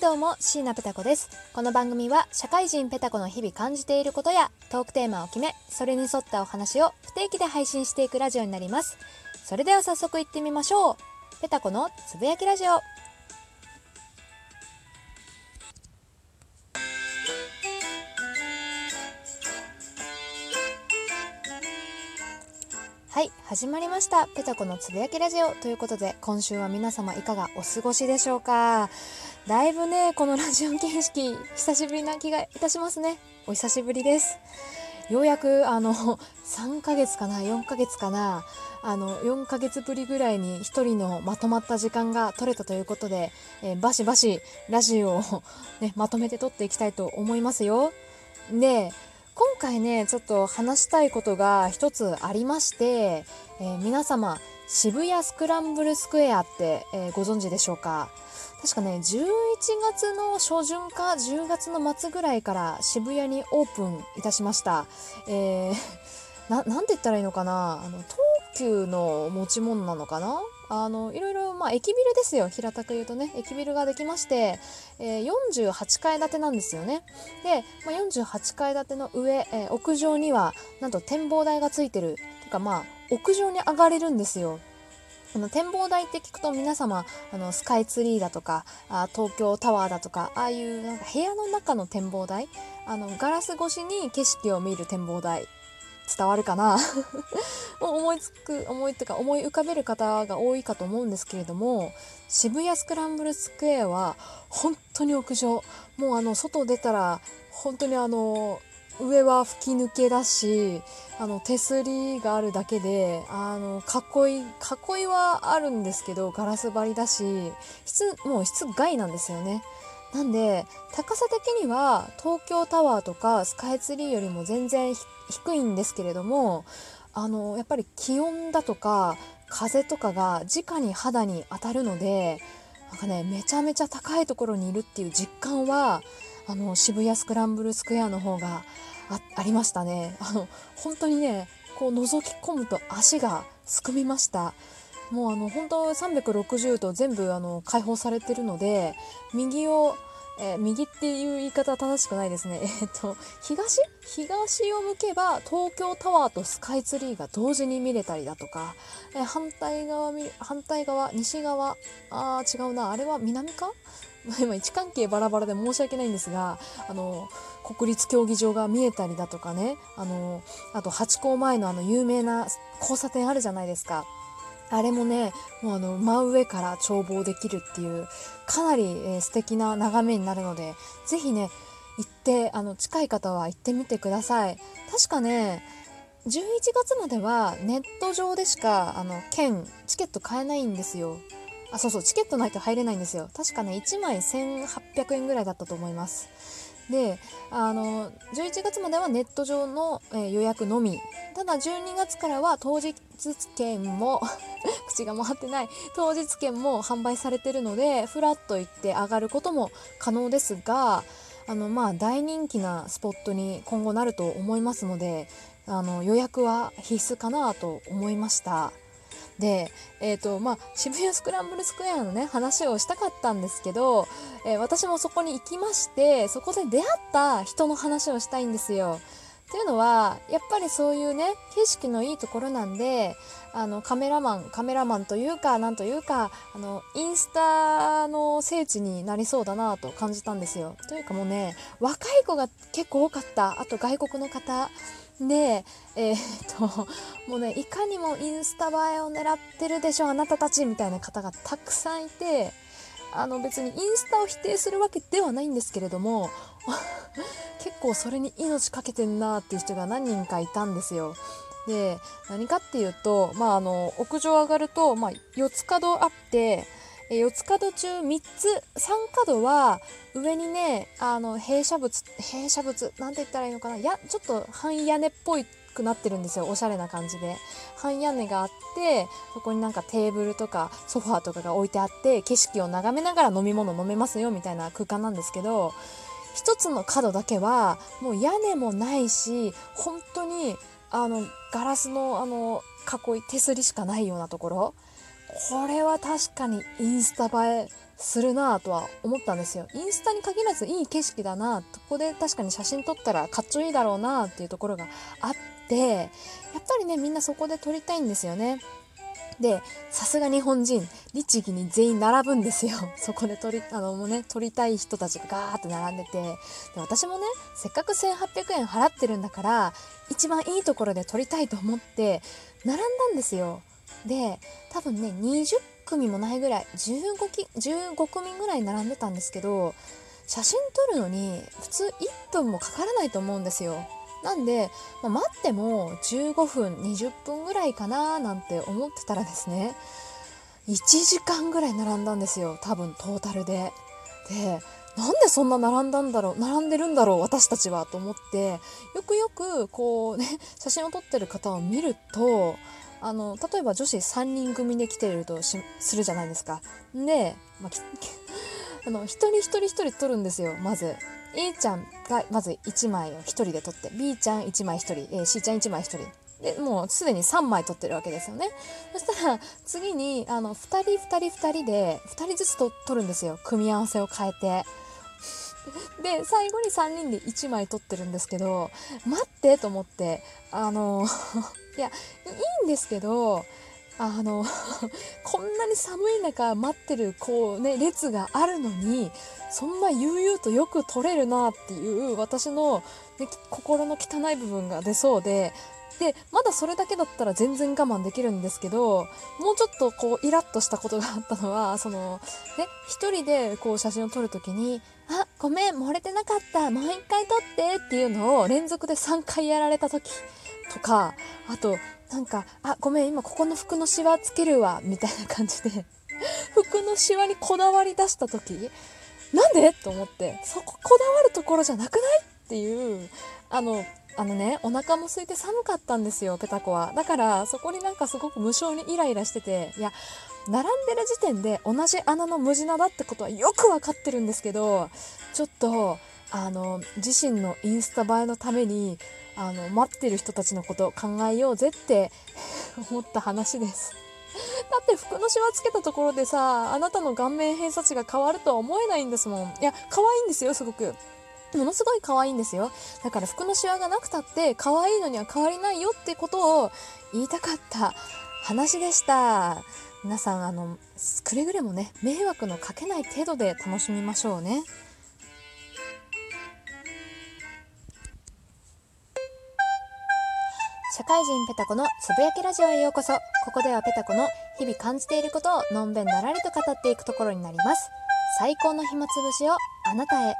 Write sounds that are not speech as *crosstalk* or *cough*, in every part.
どうも椎名ペタ子です。この番組は社会人ペタ子の日々感じていることやトークテーマを決めそれに沿ったお話を不定期で配信していくラジオになります。それでは早速行ってみましょう。ペタ子のつぶやきラジオ。はい始まりました。ペタコのつぶやきラジオ。ということで今週は皆様いかがお過ごしでしょうか？だいぶねこのラジオ形式久しぶりな気がいたしますね。お久しぶりです。ようやくあの *laughs* 3ヶ月かな4ヶ月かなあの4ヶ月ぶりぐらいに1人のまとまった時間が取れたということで、えー、バシバシラジオを、*laughs* ね、まとめて撮っていきたいと思いますよ。で今回ねちょっと話したいことが一つありまして、えー、皆様渋谷スクランブルスクエアって、えー、ご存知でしょうか？確かね11月の初旬か10月の末ぐらいから渋谷にオープンいたしました、えー、ななんて言ったらいいのかな？あの東急の持ち物なのかな？あのいろいろ、まあ、駅ビルですよ。平たく言うとね駅ビルができまして、えー、48階建てなんですよね。で、まあ、48階建ての上、えー、屋上にはなんと展望台がついてる。てかまあ屋上に上がれるんですよ。あの展望台って聞くと皆様あのスカイツリーだとかあ東京タワーだとかああいうなんか部屋の中の展望台あのガラス越しに景色を見る展望台伝わるかな？*laughs* 思いつく思いとか思い浮かべる方が多いかと思うんですけれども渋谷スクランブルスクエアは本当に屋上。もうあの外出たら本当にあの上は吹き抜けだしあの手すりがあるだけであの囲い囲いはあるんですけどガラス張りだし室もう室外なんですよね。なんで高さ的には東京タワーとかスカイツリーよりも全然低いんですけれどもあのやっぱり気温だとか風とかが直に肌に当たるのでなんかねめちゃめちゃ高いところにいるっていう実感はあの渋谷スクランブルスクエアの方がありましたね。あの本当にねこう覗き込むと足がすくみました。もうあの本当360度全部あの開放されてるので右をえー、右っていう言い方は正しくないですね。*laughs* えー、っと、東？東を向けば東京タワーとスカイツリーが同時に見れたりだとか、えー、反対側、反対側、西側、あ違うな、あれは南か？*laughs* 今位置関係バラバラで申し訳ないんですが、あの、国立競技場が見えたりだとかね、あの、あとハチ公前のあの有名な交差点あるじゃないですか。あれもね、もうあの、真上から眺望できるっていう、かなり、えー、素敵な眺めになるので、ぜひね、行って、あの、近い方は行ってみてください。確かね、11月まではネット上でしか、あの、券、チケット買えないんですよ。あ、そうそう、チケットないと入れないんですよ。確かね、1枚1800円ぐらいだったと思います。であの11月まではネット上の、えー、予約のみただ12月からは当日券も *laughs* 口が回ってない当日券も販売されてるのでフラッと行って上がることも可能ですがあのまあ大人気なスポットに今後なると思いますのであの予約は必須かなと思いました。で、えーとまあ、渋谷スクランブルスクエアのね話をしたかったんですけど、えー、私もそこに行きましてそこで出会った人の話をしたいんですよ。というのはやっぱりそういうね景色のいいところなんであのカメラマンカメラマンというかなんというかあのインスタの聖地になりそうだなと感じたんですよ。というかもうね若い子が結構多かったあと外国の方で、えー、っと、もうね、いかにもインスタ映えを狙ってるでしょ、あなたたちみたいな方がたくさんいて、あの別にインスタを否定するわけではないんですけれども、*laughs* 結構それに命かけてんなっていう人が何人かいたんですよ。で、何かっていうと、まああの、屋上上がると、まあ四つ角あって、え四つ角中3つ。3角は上にねあの傾斜物傾斜物なんて言ったらいいのかな。やちょっと半屋根っぽいくなってるんですよ。おしゃれな感じで。半屋根があってそこになんかテーブルとかソファーとかが置いてあって景色を眺めながら飲み物飲めますよみたいな空間なんですけど一つの角だけはもう屋根もないし本当にあのガラスのあの囲い手すりしかないようなところ。これは確かにインスタ映えするなとは思ったんですよ。インスタに限らずいい景色だな、ここで確かに写真撮ったらかっちょいいだろうなっていうところがあって、やっぱりね、みんなそこで撮りたいんですよね。で、さすが日本人、律儀に全員並ぶんですよ。*laughs* そこで撮り、あの、もうね、撮りたい人たちがガーって並んでて、で私もね、せっかく1800円払ってるんだから、一番いいところで撮りたいと思って、並んだんですよ。で、多分ね、20組もないぐらい、15, 15組ぐらい並んでたんですけど、写真撮るのに普通1分もかからないと思うんですよ。なんで、まあ、待っても15分20分ぐらいかななんて思ってたらですね1時間ぐらい並んだんですよ多分トータルで。でなんでそんな並んだんだろう並んでるんだろう私たちはと思ってよくよくこうね写真を撮ってる方を見るとあの例えば女子3人組で来てるとするじゃないですか。で、まあ、*laughs* あの一人一人一人撮るんですよまず。A ちゃんがまず1枚を1人で撮って B ちゃん1枚1人、えー、C ちゃん1枚1人でもうすでに3枚撮ってるわけですよねそしたら次にあの2人2人2人で2人ずつと撮るんですよ組み合わせを変えてで最後に3人で1枚撮ってるんですけど待ってと思ってあのいやいいんですけどあの *laughs* こんなに寒い中待ってるこうね列があるのにそんな悠々とよく撮れるなっていう私の、ね、心の汚い部分が出そうででまだそれだけだったら全然我慢できるんですけどもうちょっとこうイラッとしたことがあったのはそのね一人でこう写真を撮る時に「あごめん漏れてなかった。もう一回撮って」っていうのを連続で3回やられた時。とかあとなんか、あ、ごめん、今ここの服のシワつけるわ、みたいな感じで *laughs* 服のシワにこだわり出した時、なんで？と思って、そここだわるところじゃなくない？っていう、あの、あのね、お腹も空いて寒かったんですよ、ペタコは。だから、そこになんかすごく無性にイライラしてて、いや、並んでる時点で同じ穴の無地なだってことはよくわかってるんですけど、ちょっと、あの、自身のインスタ映えのために、あの待ってる人たちのことを考えようぜって *laughs* 思った話です。*laughs* だって服のシワつけたところでさあなたの顔面偏差値が変わるとは思えないんですもん。いや可愛いんですよすごく。ものすごい可愛いんですよ。だから服のシワがなくたって可愛いのには変わりないよってことを言いたかった話でした。皆さんあのくれぐれもね迷惑のかけない程度で楽しみましょうね。社会人ペタコのつぶやきラジオへようこそ。ここではペタコの日々感じていることをのんべんだらりと語っていくところになります。最高の暇つぶしをあなたへ。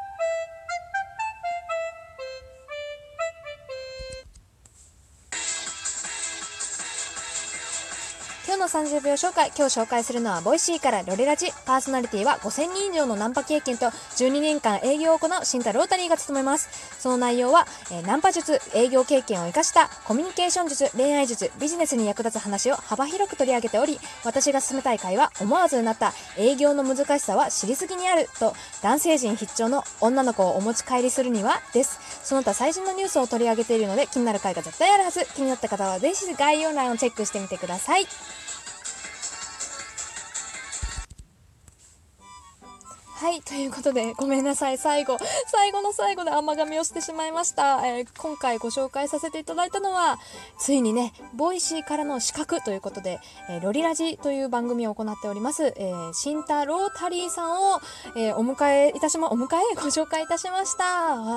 今日の30秒紹介、今日紹介するのは、 Voicyからロリラジ、パーソナリティは5000人以上のナンパ経験と12年間営業を行うシンタロータリーが務めます。その内容は、えー、ナンパ術、営業経験を活かしたコミュニケーション術、恋愛術、ビジネスに役立つ話を幅広く取り上げており、私が進めたい会は思わずうなった営業の難しさは知りすぎにあると、男性陣必聴の女の子をお持ち帰りするにはです。その他最新のニュースを取り上げているので気になる回が絶対あるはず。気になった方はぜひ概要欄をチェックしてみてください。はい、ということで、ごめんなさい、最後、最後の最後で甘噛みをしてしまいました。えー、今回ご紹介させていただいたのは、ついにね、 Voicyからの刺客ということで、えー、ロリラジという番組を行っております、えー、シンタロータリーさんを、えー、お迎えいたしま、お迎えご紹介いたしました。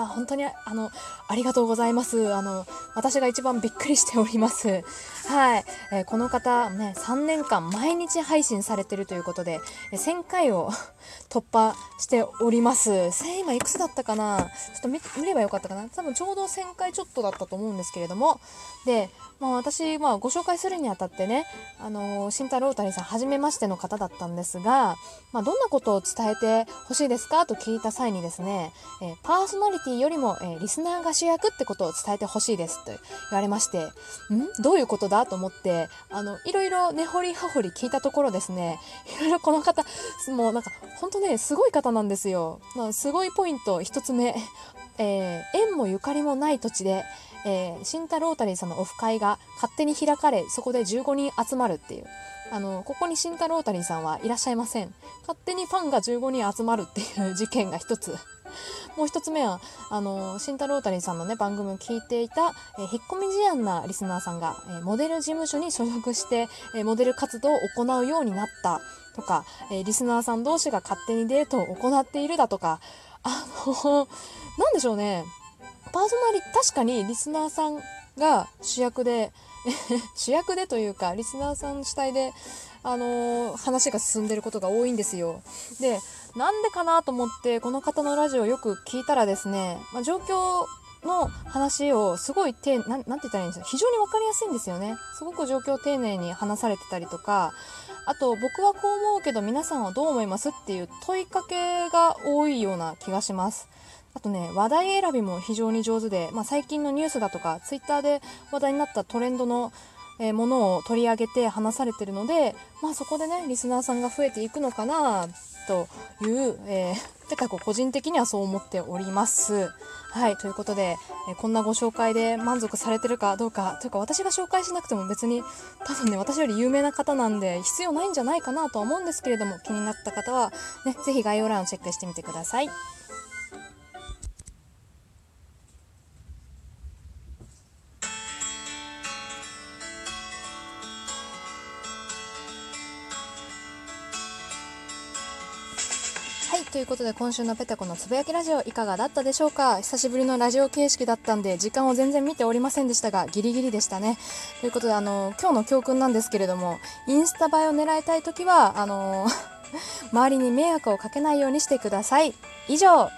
あ本当に、あの、ありがとうございます。あの、私が一番びっくりしております。はい、えー、この方、ね、3年間毎日配信されてるということで、1000回を *laughs* 突破しております。1000今いくつだったかな？ちょっと見ればよかったかな？多分ちょうど1000回ちょっとだったと思うんですけれども。で、まあ私、まあご紹介するにあたってね、あのー、慎太郎谷さん、初めましての方だったんですが、まあどんなことを伝えてほしいですか？と聞いた際にですね、えー、パーソナリティよりも、えー、リスナーが主役ってことを伝えてほしいですと言われまして、ん？どういうことだと思って、あの、いろいろ根掘り葉掘り聞いたところですね、いろいろこの方、もうなんか、ほんとね、すごいい方なんですよ。まあ、すごいポイント1つ目、えー、縁もゆかりもない土地で、えー、新太郎谷さんのオフ会が勝手に開かれそこで15人集まるっていう。あのここに慎太郎タリーさんはいらっしゃいません。勝手にファンが15人集まるっていう事件が一つ。もう一つ目は、あの、慎太郎たりさんのね、番組を聞いていた、えー、引っ込み思案なリスナーさんが、えー、モデル事務所に所属して、えー、モデル活動を行うようになったとか、え、リスナーさん同士が勝手にデートを行っているだとか、あの、*laughs* なんでしょうね。パーソナリ、確かにリスナーさんが主役で、*laughs* 主役でというか、リスナーさん主体で、あのー、話が進んでることが多いんですよ。で、なんでかなと思って、この方のラジオよく聞いたらですね、まあ、状況の話をすごいてななんて言ったらいいんですか？非常に分かりやすいんですよね。すごく状況を丁寧に話されてたりとか、あと僕はこう思うけど皆さんはどう思いますっていう問いかけが多いような気がします。あとね、話題選びも非常に上手で、まあ、最近のニュースだとか、ツイッターで話題になったトレンドの、ものを取り上げて話されてるので、まあそこでね、リスナーさんが増えていくのかな、という、えー、てか個人的にはそう思っております。はい、ということで、えー、こんなご紹介で満足されてるかどうか、というか私が紹介しなくても別に多分ね、私より有名な方なんで必要ないんじゃないかなとは思うんですけれども、気になった方はね、是非概要欄をチェックしてみてください。ということで今週のペタコのつぶやきラジオいかがだったでしょうか？久しぶりのラジオ形式だったんで時間を全然見ておりませんでしたがギリギリでしたね。ということであの今日の教訓なんですけれどもインスタ映えを狙いたい時はあの *laughs* 周りに迷惑をかけないようにしてください。以上。